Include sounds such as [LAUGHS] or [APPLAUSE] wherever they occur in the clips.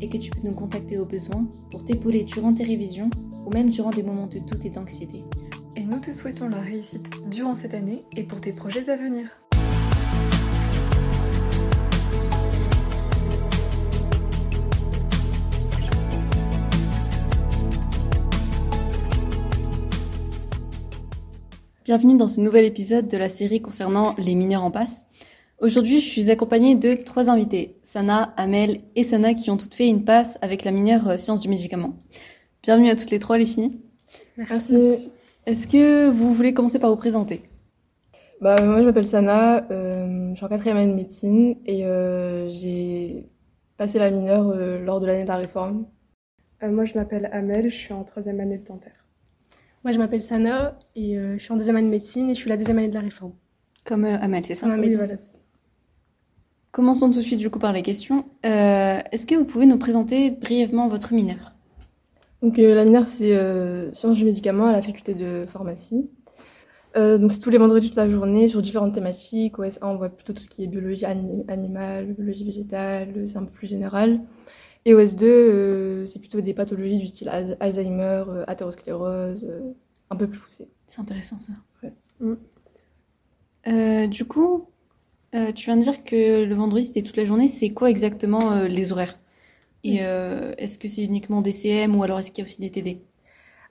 et que tu peux nous contacter au besoin pour t'épauler durant tes révisions ou même durant des moments de doute et d'anxiété. Et nous te souhaitons la réussite durant cette année et pour tes projets à venir. Bienvenue dans ce nouvel épisode de la série concernant les mineurs en passe. Aujourd'hui, je suis accompagnée de trois invités, Sana, Amel et Sana, qui ont toutes fait une passe avec la mineure euh, sciences du médicament. Bienvenue à toutes les trois, les filles. Merci. Est-ce que vous voulez commencer par vous présenter? Bah, moi, je m'appelle Sana, euh, je suis en quatrième année de médecine et euh, j'ai passé la mineure euh, lors de l'année de la réforme. Euh, moi, je m'appelle Amel, je suis en troisième année de dentaire. Moi, je m'appelle Sana et euh, je suis en deuxième année de médecine et je suis la deuxième année de la réforme. Comme euh, Amel, c'est ça? Oui, oui, voilà. Commençons tout de suite du coup par les questions. Euh, Est-ce que vous pouvez nous présenter brièvement votre mineur Donc, euh, la mineure, c'est euh, sciences du médicament à la faculté de pharmacie. Euh, donc, c'est tous les vendredis toute la journée sur différentes thématiques. Au S1, on voit plutôt tout ce qui est biologie ani- animale, biologie végétale, c'est un peu plus général. Et au S2, euh, c'est plutôt des pathologies du style Al- Alzheimer, euh, athérosclérose, euh, un peu plus poussé. C'est intéressant ça. Ouais. Mm. Euh, du coup, euh, tu viens de dire que le vendredi c'était toute la journée. C'est quoi exactement euh, les horaires? Et euh, est-ce que c'est uniquement des CM ou alors est-ce qu'il y a aussi des TD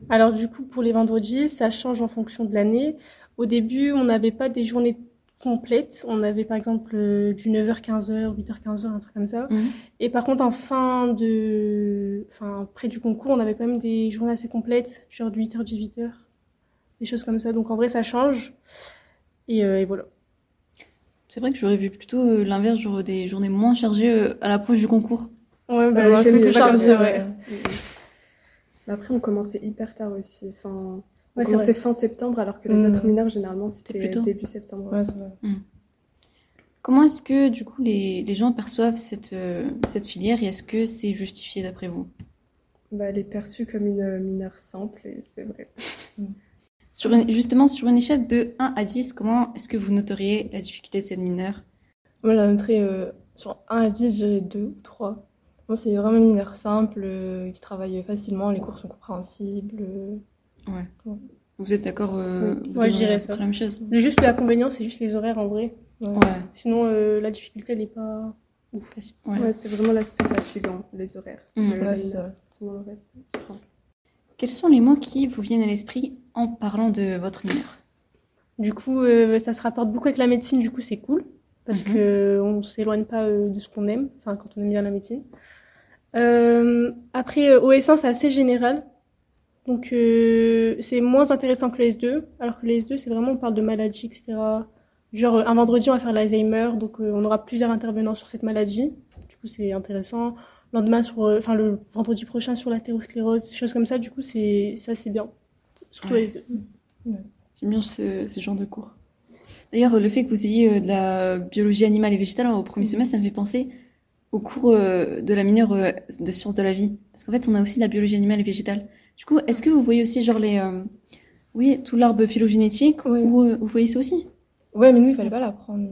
Alors du coup, pour les vendredis, ça change en fonction de l'année. Au début, on n'avait pas des journées complètes. On avait par exemple du 9h 15h, 8h 15h, un truc comme ça. Mhm. Et par contre, en fin de, enfin près du concours, on avait quand même des journées assez complètes, genre du 8h 18h, des choses comme ça. Donc en vrai, ça change. Et, et voilà. C'est vrai que j'aurais vu plutôt euh, l'inverse, genre des journées moins chargées euh, à l'approche du concours. Ouais, bah, bah, c'est c'est pas ça, ça, ouais. Mais après, on commençait hyper tard aussi. Enfin, on Ouais, c'est commençait vrai. fin septembre, alors que les Mm. autres mineurs, généralement, c'était début septembre. Ouais, c'est vrai. Comment est-ce que du coup les, les gens perçoivent cette, euh, cette filière et est-ce que c'est justifié d'après vous? Bah, elle est perçue comme une euh, mineure simple, et c'est vrai. Sur une, Justement, sur une échelle de 1 à 10, comment est-ce que vous noteriez la difficulté de cette mineure? Moi, je la mettrais euh, sur 1 à 10, je dirais 2 ou 3. Moi, c'est vraiment une mineure simple, euh, qui travaille facilement, les cours sont compréhensibles. euh. Vous êtes d'accord euh, Oui. vous Ouais, je dirais ça. la même chose Juste l'inconvénient, c'est juste les horaires en vrai. Ouais. Ouais, Sinon, euh, la difficulté, elle est pas. facile. Ouais. Ouais, c'est vraiment l'aspect fatigant, les horaires. Mm. Ouais, c'est mineure. ça. Sinon, le reste, c'est simple. Quels sont les mots qui vous viennent à l'esprit en parlant de votre mineur Du coup, euh, ça se rapporte beaucoup avec la médecine, du coup, c'est cool. Parce Mhm. que on s'éloigne pas euh, de ce qu'on aime, enfin, quand on aime bien la médecine. Euh, après, au S1, c'est assez général. Donc, c'est moins intéressant que le S2. Alors que le S2, c'est vraiment, on parle de maladies, etc. Genre, un vendredi, on va faire l'Alzheimer. Donc, euh, on aura plusieurs intervenants sur cette maladie. Du coup, c'est intéressant. Le lendemain, sur, euh, enfin, le vendredi prochain, sur l'athérosclérose, des choses comme ça. Du coup, c'est ça, c'est bien. Surtout Ouais. S2. J'aime bien ce, ce genre de cours. D'ailleurs, le fait que vous ayez euh, de la biologie animale et végétale au premier semestre, ça me fait penser au cours euh, de la mineure euh, de sciences de la vie. Parce qu'en fait, on a aussi de la biologie animale et végétale. Du coup, est-ce que vous voyez aussi genre les... euh, oui, tout l'arbre phylogénétique Oui. euh, vous voyez ça aussi? Ouais, mais nous, il fallait pas l'apprendre.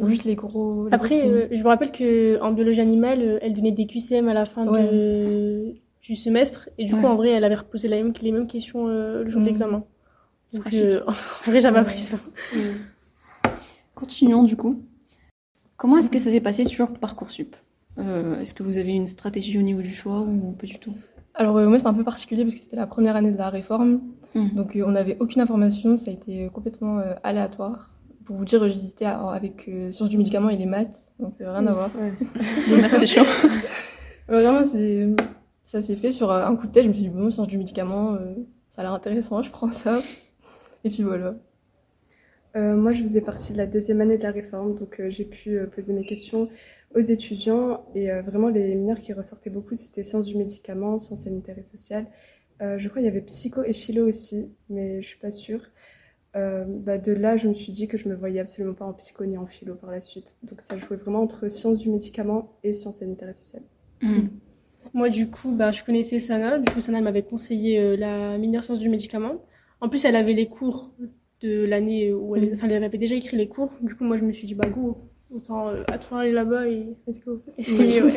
Ou Juste les gros. les Après, gros euh, je me rappelle que en biologie animale, elle donnait des QCM à la fin de- du semestre. Et du Ouais. coup, en vrai, elle avait reposé la même, les mêmes questions euh, le jour de Mhm. l'examen. Donc, euh, [LAUGHS] en vrai, j'avais appris ça. Continuons du coup. Comment est-ce que ça s'est passé sur Parcoursup? Euh, Est-ce que vous avez une stratégie au niveau du choix ou pas du tout? Alors, euh, moi, c'est un peu particulier parce que c'était la première année de la réforme. Mhm. Donc, euh, on n'avait aucune information. Ça a été complètement euh, aléatoire. Pour vous dire, j'hésitais avec euh, sciences du médicament et les maths. Donc, euh, rien à voir. [LAUGHS] Les maths, c'est chiant. [LAUGHS] Vraiment, c'est, ça s'est fait sur euh, un coup de tête. Je me suis dit, bon, sciences du médicament, euh, ça a l'air intéressant, je prends ça. Et puis voilà. Euh, moi, je faisais partie de la deuxième année de la réforme, donc euh, j'ai pu euh, poser mes questions aux étudiants. Et euh, vraiment, les mineurs qui ressortaient beaucoup, c'était sciences du médicament, sciences sanitaires et sociales. Euh, je crois qu'il y avait psycho et philo aussi, mais je suis pas sûre. Euh, bah, de là, je me suis dit que je me voyais absolument pas en psycho ni en philo par la suite. Donc ça jouait vraiment entre sciences du médicament et sciences sanitaires et sociales. Mm. Moi, du coup, bah, je connaissais Sana. Du coup, Sana m'avait conseillé euh, la mineure sciences du médicament. En plus, elle avait les cours de l'année où elle, enfin, elle avait déjà écrit les cours. Du coup, moi, je me suis dit, bah, go, autant euh, à toi aller là-bas et let's go. Ouais.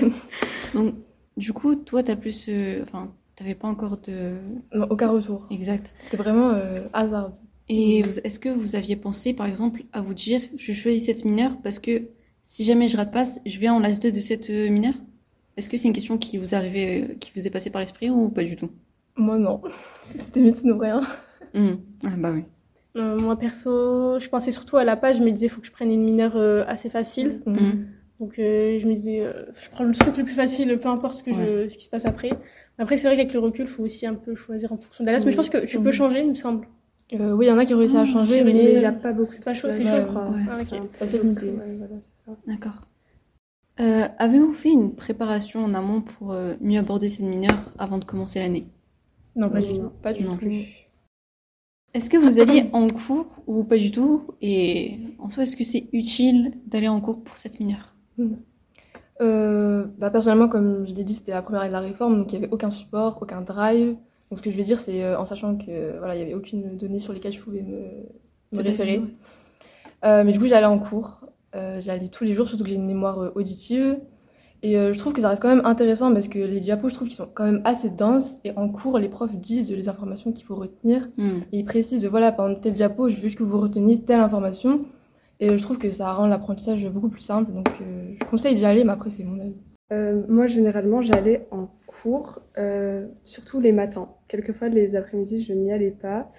Donc, du coup, toi, t'as plus. euh, Enfin, t'avais pas encore de. Non, aucun retour. Exact. C'était vraiment euh, hasard. Et est-ce que vous aviez pensé, par exemple, à vous dire, je choisis cette mineure parce que si jamais je rate pas, je viens en LAS 2 de cette mineure? Est-ce que c'est une question qui vous arrivait, euh, qui vous est passée par l'esprit ou pas du tout? Moi, non. [LAUGHS] C'était médecine ou rien. Mm. Ah bah oui. Euh, moi, perso, je pensais surtout à la page. Je me disais, faut que je prenne une mineure euh, assez facile. Mm. Donc, euh, je me disais, euh, je prends le truc le plus facile, peu importe ce, que je, ce qui se passe après. Après, c'est vrai qu'avec le recul, il faut aussi un peu choisir en fonction de la. Mais je pense que tu peux changer, il me semble. Euh, oui, il y en a qui ont réussi à Ah, changer, mais il n'y a pas beaucoup C'est de c'est plages, chaud. je crois. Ouais. Ah, ok. C'est c'est c'est. D'accord. Euh, Avez-vous fait une préparation en amont pour euh, mieux aborder cette mineure avant de commencer l'année? Non, pas du tout. non. Pas du Non. tout. Est-ce que vous alliez en cours ou pas du tout? Et en soi, est-ce que c'est utile d'aller en cours pour cette mineure? Euh, bah, personnellement, comme je l'ai dit, c'était la première année de la réforme, donc il n'y avait aucun support, aucun drive. Donc ce que je vais dire, c'est euh, en sachant que voilà, il n'y avait aucune donnée sur lesquelles je pouvais me, référer. ouais. Euh, mais du coup, j'allais en cours. Euh, j'allais tous les jours, surtout que j'ai une mémoire euh, auditive. Et euh, je trouve que ça reste quand même intéressant parce que les diapos, je trouve qu'ils sont quand même assez denses. Et en cours, les profs disent les informations qu'il faut retenir. Mm. Et ils précisent, voilà, pendant tel diapo, je veux juste que vous reteniez telle information. Et je trouve que ça rend l'apprentissage beaucoup plus simple. Donc euh, je conseille d'y aller, mais après, c'est mon avis. Euh, moi, généralement, j'allais en cours, euh, surtout les matins. Quelquefois, les après-midi, je n'y allais pas.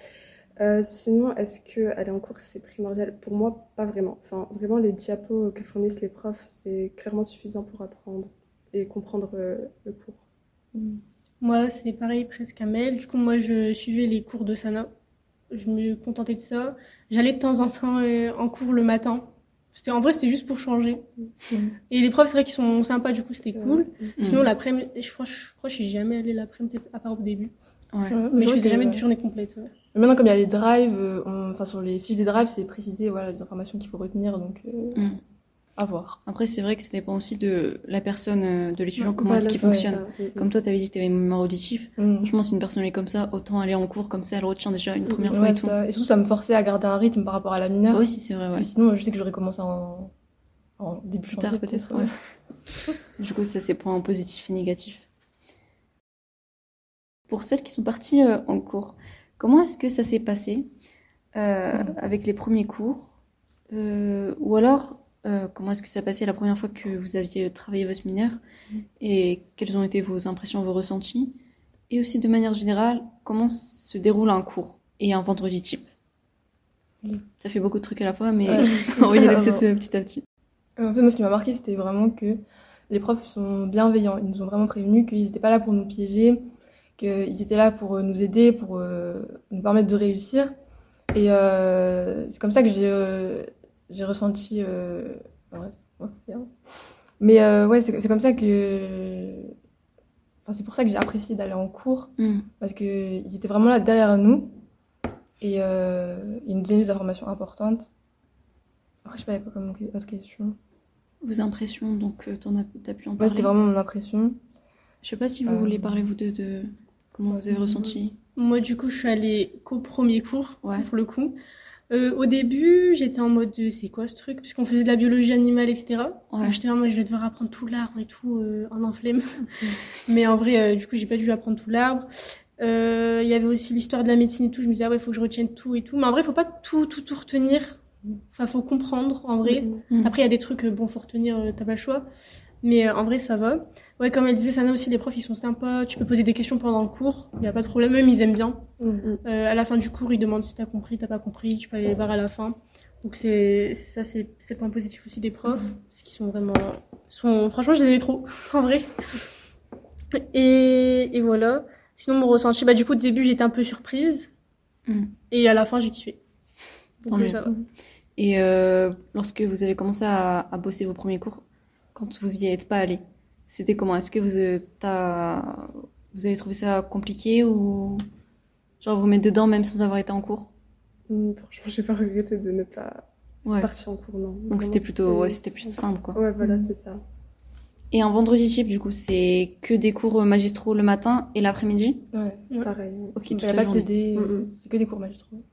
Euh, sinon, est-ce que aller en cours, c'est primordial? Pour moi, pas vraiment. Enfin, vraiment, les diapos que fournissent les profs, c'est clairement suffisant pour apprendre et comprendre euh, le cours. Moi, c'est pareil presque à Mel. Du coup, moi, je suivais les cours de Sana. Je me contentais de ça. J'allais de temps en temps euh, en cours le matin. C'était, en vrai, c'était juste pour changer. Et les profs, c'est vrai qu'ils sont sympas, du coup, c'était cool. Mm. Sinon, l'après-midi, je crois, je crois que je suis jamais allée l'après-midi, peut-être à part au début. Ouais. Mais je faisais jamais de journée complète. ouais. Mais maintenant, comme il y a les drives, euh, on- enfin sur les fiches des drives, c'est précisé voilà, les informations qu'il faut retenir, donc euh, Mm. à voir. Après, c'est vrai que ça dépend aussi de la personne, euh, de l'étudiant, comment Voilà, est-ce qu'il fonctionne. ça. Mm, mm. Comme toi, tu avais dit que tu avais une mémoire auditive. Mm. Franchement, si une personne est comme ça, autant aller en cours comme ça, elle retient déjà une première fois Ouais, et tout. ça. Et surtout, ça me forçait à garder un rythme par rapport à la mineure. Ouais, si, c'est vrai, ouais. Sinon, je sais que j'aurais commencé en, en début Plus tard, peut-être. Du coup, ça, c'est points positifs et négatifs. Pour celles qui sont parties euh, en cours, comment est-ce que ça s'est passé euh, avec les premiers cours Euh, Ou alors, comment est-ce que ça passait la première fois que vous aviez travaillé votre mineur Et quelles ont été vos impressions, vos ressentis Et aussi, de manière générale, comment se déroule un cours et un vendredi type? Ça fait beaucoup de trucs à la fois, mais [LAUGHS] on va y aller peut-être petit à petit. En fait, moi, ce qui m'a marqué, c'était vraiment que les profs sont bienveillants. Ils nous ont vraiment prévenus qu'ils n'étaient pas là pour nous piéger, qu'ils étaient là pour euh, nous aider, pour euh, nous permettre de réussir. Et euh, c'est comme ça que j'ai j'ai ressenti. ouais, ouais, bien. Mais euh, ouais, c'est c'est comme ça que. Enfin, c'est pour ça que j'ai apprécié d'aller en cours, Hmm. parce qu'ils étaient vraiment là derrière nous et euh, ils nous donnaient des informations importantes. Après, je sais pas, quoi comme autre question? Vos impressions, donc t'en as, t'as pu en Ouais, parler? c'était vraiment mon impression. Je sais pas si vous Euh, voulez parler vous deux de comment vous avez ressenti. Moi, du coup, je suis allée qu'au premier cours, Ouais. pour le coup. Euh, au début, j'étais en mode de, c'est quoi ce truc? Puisqu'on faisait de la biologie animale, etc. Ouais. J'étais en mode, je vais devoir apprendre tout l'arbre et tout euh, en un flemme. [LAUGHS] Mais en vrai, euh, du coup, j'ai pas dû apprendre tout l'arbre. Il y avait aussi l'histoire de la médecine et tout. Je me disais, ah ouais, faut que je retienne tout et tout. Mais en vrai, faut pas tout, tout, tout retenir. Enfin, faut comprendre, en vrai. Mhm. Après, il y a des trucs, bon, faut retenir, t'as pas le choix. Mais euh, en vrai, ça va. Ouais, comme elle disait, Sana aussi, les profs, ils sont sympas. Tu peux poser des questions pendant le cours. Il y a pas de problème. Même, ils aiment bien. Mm, mm. Euh, à la fin du cours, ils demandent si t'as compris, t'as pas compris. Tu peux aller les voir à la fin. Donc, c'est ça, c'est le point positif aussi des profs. Parce qu'ils sont vraiment. Sont... Franchement, je les aimais trop, [LAUGHS] en vrai. Et, et voilà. Sinon, mon ressenti, bah, du coup, au début, j'étais un peu surprise. Mm. Et à la fin, j'ai kiffé. Donc, euh, ça va. Et euh, lorsque vous avez commencé à, à bosser vos premiers cours, quand vous y êtes pas allé, c'était comment? Est-ce que vous, euh, vous avez trouvé ça compliqué ou genre vous mettre dedans même sans avoir été en cours? Hum, Franchement, j'ai pas regretté de ne pas Ouais. partir en cours, non. Donc c'était plutôt, ouais, c'était plutôt simple quoi. Ouais, voilà, Mhm. c'est ça. Et un vendredi type, du coup, c'est que des cours magistraux le matin et l'après-midi? Ouais. Ouais. Pareil. Ok, Il toute n'y a la pas de journée. TD, euh, Mhm. c'est que des cours magistraux.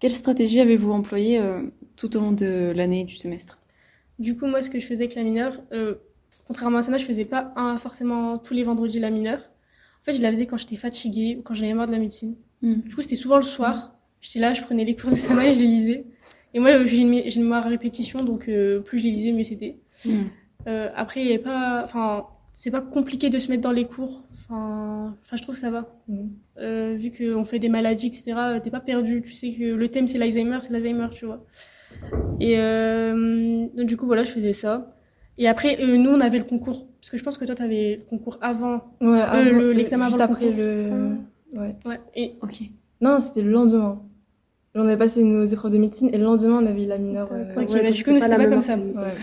Quelle stratégie avez-vous employée euh, tout au long de l'année du semestre Du coup, moi, ce que je faisais avec la mineure, euh, contrairement à Sana, je faisais pas un- forcément tous les vendredis la mineure. En fait, je la faisais quand j'étais fatiguée ou quand j'avais marre de la médecine. Hmm. Du coup, c'était souvent le soir. J'étais là, je prenais les cours de Sana et je les lisais. Et moi, j'ai une, j'ai mémoire à répétition, donc euh, plus je les lisais, mieux c'était. Hmm. Euh, après, il y avait pas, enfin, c'est pas compliqué de se mettre dans les cours. Enfin, enfin, je trouve que ça va. Mhm. Euh, vu qu'on fait des maladies, etc., t'es pas perdu. Tu sais que le thème c'est l'Alzheimer, c'est l'Alzheimer, tu vois. Et euh, donc, du coup, voilà, je faisais ça. Et après, euh, nous, on avait le concours. Parce que je pense que toi, t'avais le concours avant. Ouais, avant- le- l'examen juste avant le après le. Ouais. Ouais. Et Ok. Non, c'était le lendemain. On avait passé nos épreuves de médecine et le lendemain, on avait eu la mineure. euh, Ok, Ouais, bah, donc du coup, nous, pas c'était pas comme ça.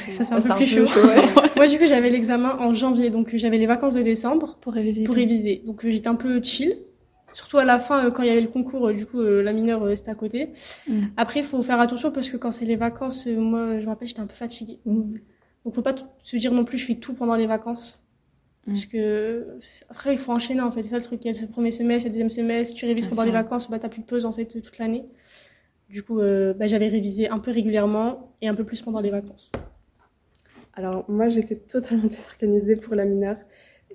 ça, c'est un Ah, peu c'était plus chaud. ouais. [LAUGHS] Moi, du coup, j'avais l'examen en janvier. Donc, j'avais les vacances de décembre. Pour réviser. pour tout. réviser. Donc euh, j'étais un peu chill. Surtout à la fin, euh, quand il y avait le concours, euh, du coup, euh, la mineure, euh, c'était à côté. Mm. Après, il faut faire attention parce que quand c'est les vacances, euh, moi, je me rappelle, j'étais un peu fatiguée. Mhm. Donc, faut pas se dire non plus, je fais tout pendant les vacances. Mm. Parce que après, il faut enchaîner, en fait. C'est ça le truc. Il y a ce premier semestre, il y a le deuxième semestre. Tu révises Ah, pendant les vacances, bah, t'as plus de pause, en fait, toute l'année. Du coup, euh, bah, j'avais révisé un peu régulièrement et un peu plus pendant les vacances. Alors, moi, j'étais totalement [LAUGHS] désorganisée pour la mineure.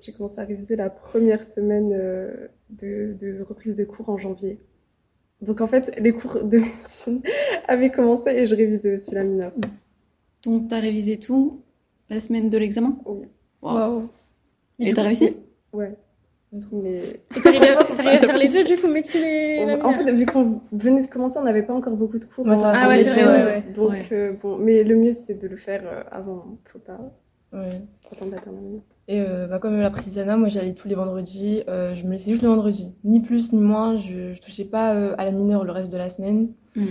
J'ai commencé à réviser la première semaine euh, de, de reprise de cours en janvier. Donc, en fait, les cours de médecine [LAUGHS] avaient commencé et je révisais aussi la mineure. Donc t'as révisé tout la semaine de l'examen? Oui. Mais Et du t'as réussi? Ouais. Mais Et t'arrivais à faire les deux, du coup, médecine et la en fait, vu qu'on venait de commencer, on n'avait pas encore beaucoup de cours. En Ah ouais, c'est vrai, ouais, ouais. Donc, Ouais. euh, bon, mais le mieux, c'est de le faire euh, avant. Faut pas Ouais. mineure. Et euh, bah, comme l'a précisé Anna, moi j'allais tous les vendredis. euh, je me laissais juste le vendredi. Ni plus ni moins. Je, je touchais pas euh, à la mineure le reste de la semaine. Mm.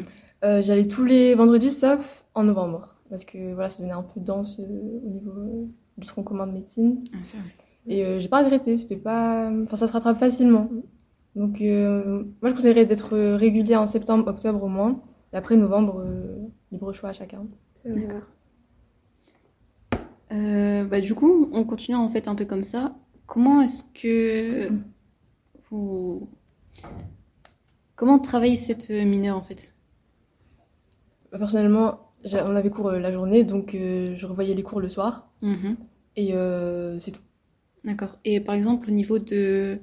Euh, j'allais tous les vendredis sauf en novembre. Parce que voilà, ça devenait un peu dense euh, au niveau euh, du tronc commun de médecine. Ah, vrai. Et euh, j'ai pas regretté. C'était pas. Enfin, ça se rattrape facilement. Donc euh, moi je conseillerais d'être régulier en septembre, octobre au moins. Et après novembre, euh, libre choix à chacun. D'accord. Euh, bah, du coup, on continue en fait un peu comme ça. Comment est-ce que vous... Comment travaille cette mineure en fait? Bah, personnellement, on avait cours euh, la journée, donc euh, je revoyais les cours le soir. Mhm. Et euh, c'est tout. D'accord. Et par exemple, au niveau de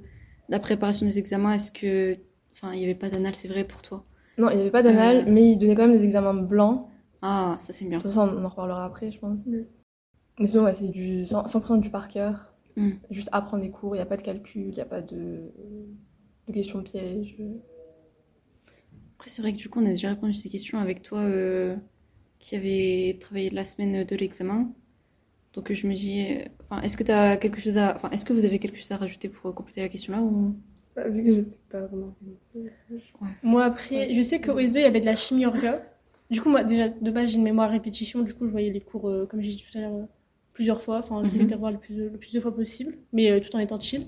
la préparation des examens, est-ce que... Enfin, il n'y avait pas d'anal, c'est vrai pour toi? Non, il n'y avait pas d'anal, Euh. mais il donnait quand même des examens blancs. Ah, ça c'est bien. De toute façon, on en reparlera après, je pense. Mais sinon, ouais, c'est du 100%, 100% du par cœur. Mm. Juste apprendre des cours, il n'y a pas de calcul, il n'y a pas de, de questions pièges. Après, c'est vrai que du coup, on a déjà répondu à ces questions avec toi euh, qui avait travaillé la semaine de l'examen. Donc, je me dis, enfin, est-ce que tu as quelque chose à, enfin, est-ce que vous avez quelque chose à rajouter pour compléter la question là ou? Bah, vu que j'étais pas vraiment organisée. Moi, après, je sais qu'au S2, il y avait de la chimie orga. Du coup, moi, déjà, de base, j'ai une mémoire à répétition. Du coup, je voyais les cours, euh, comme j'ai dit tout à l'heure, euh, plusieurs fois. Enfin, j'essayais Mhm. de les revoir le plus, le plus de fois possible. Mais euh, tout en étant chill.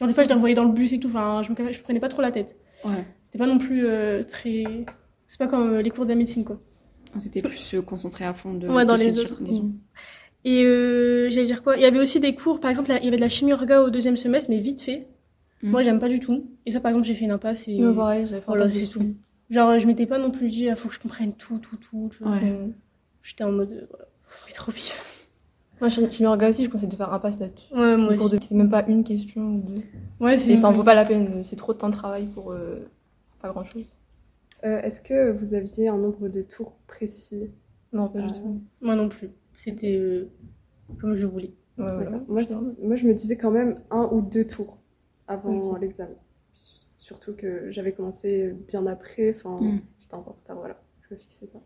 Genre, des fois, je les revoyais dans le bus et tout. Enfin, je me, je prenais pas trop la tête. Ouais. C'était pas non plus euh, très. C'est pas comme euh, les cours de la médecine, quoi. On s'était plus concentré à fond de, Ouais, dans les autres. disons. Et euh, j'allais dire quoi? Il y avait aussi des cours, par exemple, il y avait de la chimie orga au deuxième semestre, mais vite fait. Mhm. Moi, j'aime pas du tout. Et ça, par exemple, j'ai fait une impasse. Et... Ouais, pareil, j'avais fait Voilà, c'est tout. Genre, je m'étais pas non plus dit, il faut que je comprenne tout, tout, tout. Ouais. Mm. J'étais en mode, voilà, mais trop pif. Moi, chez chez Mirga aussi, je conseille de faire un pass là-dessus. Ouais, moi aussi. de... C'est même pas une question ou deux. Ouais, c'est Et ça en vaut pas la peine, c'est trop de temps de travail pour euh, pas grand-chose. Euh, Est-ce que vous aviez un nombre de tours précis? Non, pas du Ah. tout. Moi non plus. C'était euh, comme je voulais. Ouais, voilà. D'accord. moi, c- moi, je me disais quand même un ou deux tours avant l'examen. Surtout que j'avais commencé bien après. Enfin, Mm. j'étais en retard. Voilà, je me fixais ça.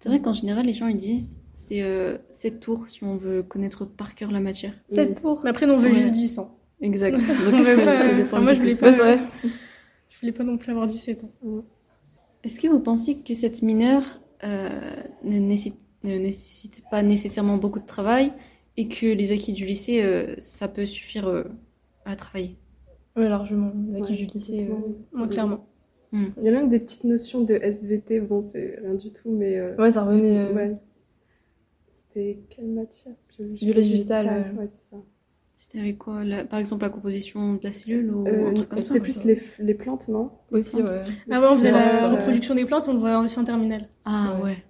C'est vrai qu'en général, les gens ils disent c'est euh, 7 tours si on veut connaître par cœur la matière. Sept tours. Mais après, nous, on veut Ouais. juste 10 ans. Exact. [LAUGHS] Donc, enfin, moi, je voulais pas, Ouais, [LAUGHS] je voulais pas non plus avoir 17 ans. Est-ce que vous pensez que cette mineure, euh, ne, nécessite, ne nécessite pas nécessairement beaucoup de travail et que les acquis du lycée, euh, ça peut suffire euh, à travailler? Ouais, largement. Les acquis Ouais, du lycée. complètement. Clairement. Il y a même des petites notions de SVT, bon, c'est rien du tout, mais. euh, Ouais, ça revenait, euh, ouais. C'était quelle matière? Biologie, Biologie végétale, ouais. ouais, c'est ça. C'était avec quoi? La- Par exemple, la composition de la cellule ou Euh, un truc comme ça C'était plus les, les plantes, non? Aussi, ouais. Ah ouais, on faisait la reproduction des plantes, on le voit aussi en terminale. Ah Ouais. ouais.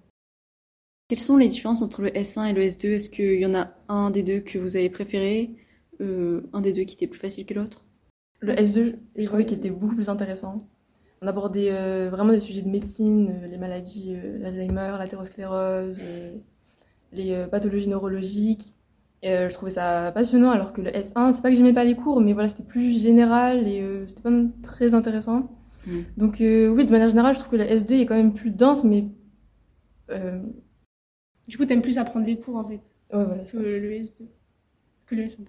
Quelles sont les différences entre le S1 et le S2 Est-ce qu'il y en a un des deux que vous avez préféré euh, Un des deux qui était plus facile que l'autre? Le S2, je trouvais qu'il était beaucoup plus intéressant. On abordait euh, vraiment des sujets de médecine, euh, les maladies, euh, l'Alzheimer, l'athérosclérose, euh, les euh, pathologies neurologiques. Et euh, je trouvais ça passionnant, alors que le S1, c'est pas que j'aimais pas les cours, mais voilà, c'était plus général et euh, c'était pas très intéressant. Mm. Donc euh, oui, de manière générale, je trouve que le S2 est quand même plus dense, mais... euh, Du coup, t'aimes plus apprendre les cours en fait ouais, voilà, que le S2. Que le S1.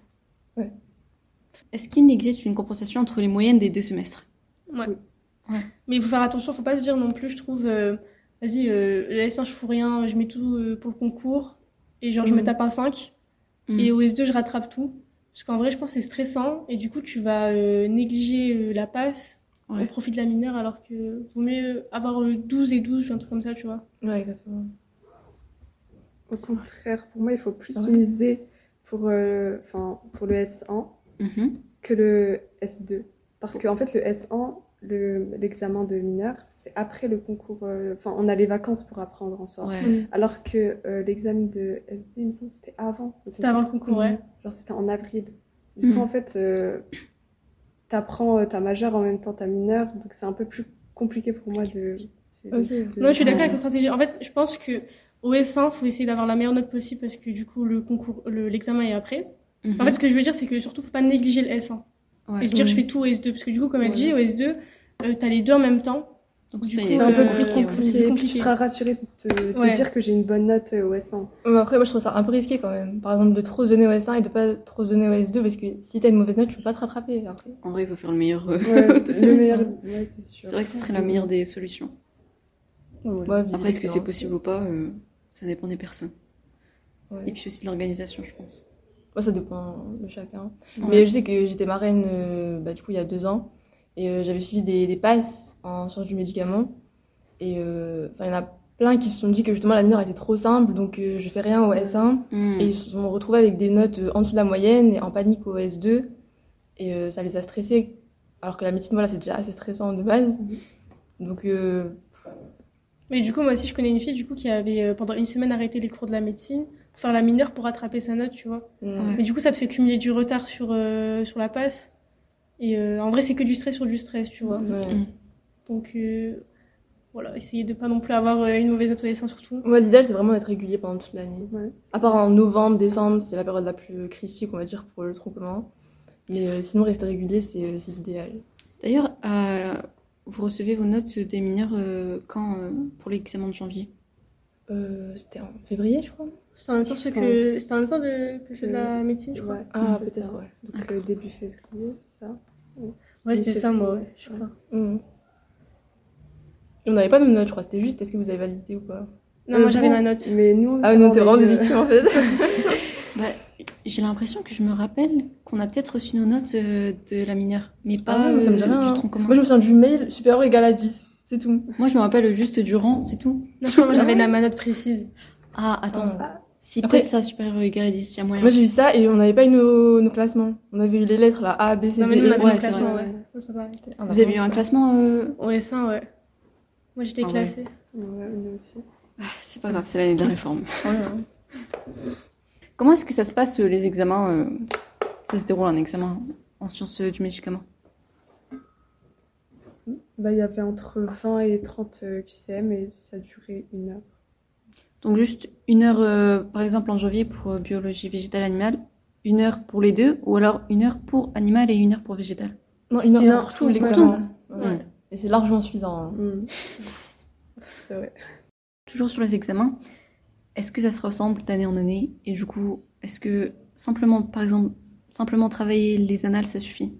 Est-ce qu'il existe une compensation entre les moyennes des deux semestres? Ouais. Oui. Ouais. Mais il faut faire attention, faut pas se dire non plus, je trouve, euh, vas-y, euh, le S1 je fous rien, je mets tout euh, pour le concours, et genre je me Mhm. tape un 5, Mm. et au S2 je rattrape tout. Parce qu'en vrai, je pense que c'est stressant, et du coup tu vas euh, négliger euh, la passe Ouais. au profit de la mineure, alors que vaut mieux avoir euh, 12 et 12, un truc comme ça, tu vois. ouais, exactement. Au contraire, pour moi, il faut plus Ouais. miser pour, euh, enfin, pour le S1 Mhm. que le S2. Parce qu'en fait, le S1, le- l'examen de mineur, c'est après le concours. euh, Enfin, on a les vacances pour apprendre en soi. Ouais. Alors que euh, l'examen de S2, il me semble, c'était avant. le C'était avant le concours. ouais. Genre, c'était en avril. Du Mhm. coup, en fait, euh, t'apprends euh, ta majeure en même temps ta mineure, donc c'est un peu plus compliqué pour moi de. de- Ok. de- Non, je suis d'accord avec cette stratégie. En fait, je pense que au S1, faut essayer d'avoir la meilleure note possible parce que du coup, le concours, le- l'examen est après. En fait, ce que je veux dire, c'est que surtout, faut pas négliger le S1. Ouais. Et se dire, je fais tout au S2. Parce que du coup, comme elle Ouais. dit, au S2, euh, t'as les deux en même temps. Donc C'est un peu Euh, compliqué. c'est compliqué. Tu seras rassuré de te, te Ouais. dire que j'ai une bonne note euh, au S1. Mais après, moi, je trouve ça un peu risqué quand même. Par exemple, de trop se donner au S1 et de pas trop se donner au S2, parce que si t'as une mauvaise note, tu peux pas te rattraper après. En vrai, il faut faire le meilleur. euh, Ouais, [LAUGHS] semestre. meilleur, ouais, c'est. C'est vrai que ce serait la meilleure des solutions. Après, est-ce que c'est possible ou pas euh, Ça dépend des personnes. Ouais. Et puis aussi de l'organisation, je pense. Ouais, ça dépend de chacun. Ouais. Mais je sais que j'étais marraine, euh, bah, du coup, il y a deux ans. Et euh, j'avais suivi des, des passes en sciences du médicament. Et euh, enfin, il y en a plein qui se sont dit que justement la mineure était trop simple, donc euh, je fais rien au S1. Mm. Et ils se sont retrouvés avec des notes en dessous de la moyenne et en panique au S2. Et euh, ça les a stressés. Alors que la médecine, voilà, c'est déjà assez stressant de base. Donc, euh, Mais du coup, moi aussi, je connais une fille du coup, qui avait pendant une semaine arrêté les cours de la médecine faire la mineure pour rattraper sa note, tu vois. mm, Mais du coup, ça te fait cumuler du retard sur, euh, sur la passe. Et euh, en vrai, c'est que du stress sur du stress, tu vois. ouais. Donc, euh, voilà, essayez de pas non plus avoir euh, une mauvaise note au S1 surtout. Moi, l'idéal, c'est vraiment d'être régulier pendant toute l'année. Ouais. À part en novembre, décembre, c'est la période la plus critique, on va dire, pour le tronc commun. Mais euh, sinon, rester régulier, c'est euh, c'est l'idéal. D'ailleurs, euh, vous recevez vos notes des mineurs euh, quand euh, pour l'examen de janvier? Euh, C'était en février, je crois. C'était en même temps, ce que... c'était en même temps de... que je fais de la médecine, je crois. Ouais, Ah, peut-être, ouais. Donc euh, début février, c'est ça Ouais, c'était ça, moi, ouais, je crois. Et on n'avait pas de notes, je crois. C'était juste est-ce que vous avez validé ou pas Non, Euh, moi, j'avais bon, ma note. Mais nous, Ah, non, t'es vraiment des euh, victimes en fait. [LAUGHS] bah, J'ai l'impression que je me rappelle qu'on a peut-être reçu nos notes euh, de la mineure, mais pas Ah ça me euh, du hein. tronc commun. Moi, je me souviens du mail supérieur égal à 10. C'est tout. Moi, je me rappelle juste du rang, c'est tout. Non, je crois que moi, j'avais la- ma note précise. Ah, attends. Ah. Si Après- peut-être ça, supérieur égal à 10, il y a moyen. Moi, j'ai eu ça et on n'avait pas eu nos, nos classements. On avait eu les lettres là A, B, C, Non, mais D, nous, on E. avait Ouais, un c'est classement, vrai. ouais. Ça, ça. Ah, Vous avez eu un classement euh, Au S1, ouais. Moi, j'étais Ah ouais. classée. Ouais, nous aussi. ah, C'est pas grave, c'est l'année de la réforme. [LAUGHS] Ouais, ouais. Comment est-ce que ça se passe euh, les examens euh, Ça se déroule un examen en sciences euh, du médicament? Bah, il y avait entre 20 et 30 euh, QCM et ça durait une heure. Donc juste une heure, euh, par exemple en janvier pour euh, biologie végétale animale, une heure pour les deux, ou alors une heure pour animal et une heure pour végétal. Non, une heure pour pour tout l'examen. Ouais. Et c'est largement suffisant. hein. Mm. [LAUGHS] C'est vrai. Toujours sur les examens, est-ce que ça se ressemble d'année en année? Et du coup, est-ce que simplement, par exemple, simplement travailler les annales, ça suffit?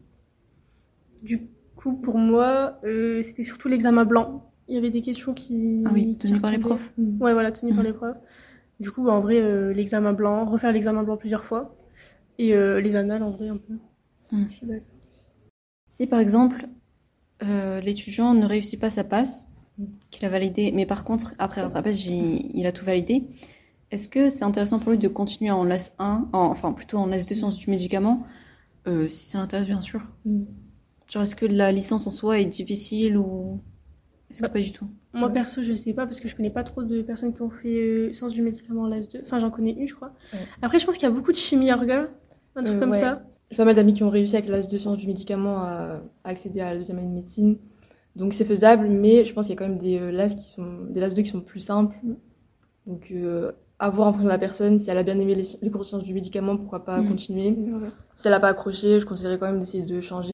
Du coup, pour moi, euh, c'était surtout l'examen blanc. Il y avait des questions qui. Ah oui, tenues par les profs. Ouais, voilà, tenues par les profs. Du coup, bah, en vrai, euh, l'examen blanc, refaire l'examen blanc plusieurs fois. Et euh, les annales, en vrai, un peu. Je suis d'accord. Si par exemple, euh, l'étudiant ne réussit pas sa passe, qu'il a validé, mais par contre, après rattrapage, il, il a tout validé, est-ce que c'est intéressant pour lui de continuer en LAS 1, en- enfin plutôt en LAS 2 sciences du médicament, si ça l'intéresse bien sûr? Mm. Genre, est-ce que la licence en soi est difficile ou. Est-ce que Bah, pas du tout Moi, Ouais. perso, je sais pas parce que je connais pas trop de personnes qui ont fait euh, sciences du médicament en LAS 2. Enfin, j'en connais une, je crois. Ouais. Après, je pense qu'il y a beaucoup de chimie orga, un truc Euh, comme ouais. ça. J'ai pas mal d'amis qui ont réussi avec l'AS de sciences du médicament à, à accéder à la deuxième année de médecine. Donc c'est faisable, mais je pense qu'il y a quand même des euh, LAS qui sont des LAS 2 qui sont plus simples. Donc euh, à voir en fonction de la personne, si elle a bien aimé les, les cours de sciences du médicament, pourquoi pas Mm. continuer. Si elle a pas accroché, je conseillerais quand même d'essayer de changer.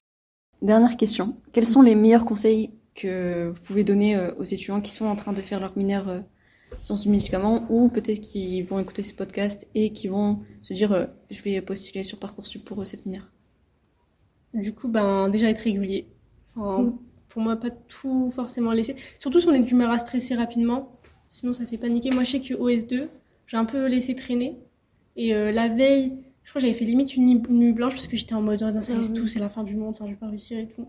Dernière question. Quels sont les meilleurs conseils que vous pouvez donner euh, aux étudiants qui sont en train de faire leur mineur euh, sciences du médicament ou peut-être qui vont écouter ce podcast et qui vont se dire euh, je vais postuler sur Parcoursup pour cette mineure Du coup, ben, déjà être régulier. Enfin, Mm. Pour moi, pas tout forcément laisser. Surtout si on est d'humeur à stresser rapidement. Sinon, ça fait paniquer. Moi, je sais que OS2, j'ai un peu laissé traîner. Et euh, la veille, je crois que j'avais fait limite une nuit- blanche parce que j'étais en mode oh, non, ça Ah tout, c'est la fin du monde, enfin, je vais pas réussir et tout.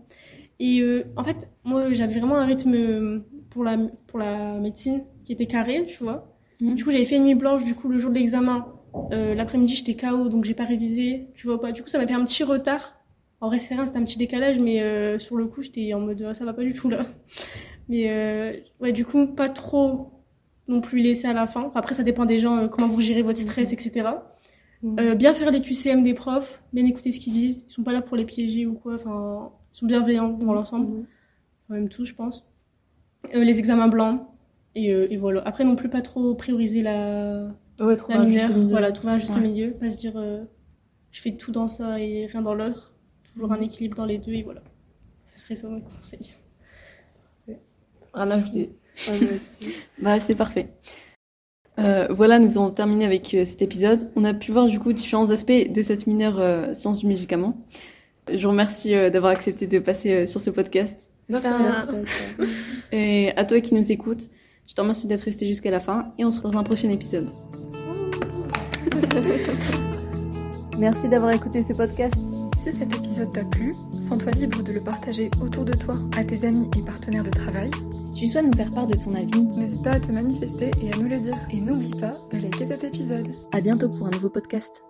Et euh, en fait, moi, j'avais vraiment un rythme euh, pour la, pour la médecine qui était carré, tu vois. Mhm. Du coup, j'avais fait une nuit blanche, du coup, le jour de l'examen, euh, l'après-midi, j'étais KO, donc j'ai pas révisé, tu vois pas. Du coup, ça m'a fait un petit retard. En vrai, c'est rien, c'était un petit décalage, mais euh, sur le coup, j'étais en mode, Ah, ça va pas du tout là. Mais ouais, du coup, pas trop non plus laisser à la fin. Après, ça dépend des gens, comment vous gérez votre stress, etc. Euh, bien faire les QCM des profs, bien écouter ce qu'ils disent. Ils sont pas là pour les piéger ou quoi. Enfin, sont bienveillants dans l'ensemble. Quand même tout, je pense. Euh, les examens blancs. Et, euh, et voilà. Après, non plus pas trop prioriser la, Ouais, trouver la mineure. Voilà, trouver un juste Ouais. milieu. Pas se dire, euh, je fais tout dans ça et rien dans l'autre. Toujours un équilibre dans les deux et voilà. Ce serait ça mon conseil. Rien à ajouter. [LAUGHS] Bah, c'est parfait. Euh, voilà, nous avons terminé avec euh, cet épisode. On a pu voir du coup différents aspects de cette mineure euh, sciences du médicament. Je vous remercie euh, d'avoir accepté de passer euh, sur ce podcast. Enfin. [LAUGHS] Et à toi qui nous écoutes, je te remercie d'être resté jusqu'à la fin et on se retrouve dans un prochain épisode. [LAUGHS] Merci d'avoir écouté ce podcast. Si cet épisode t'a plu, sens-toi libre de le partager autour de toi, à tes amis et partenaires de travail. Si tu souhaites nous faire part de ton avis, N'hésite pas à te manifester et à nous le dire. Et n'oublie pas de liker cet épisode. à bientôt pour un nouveau podcast.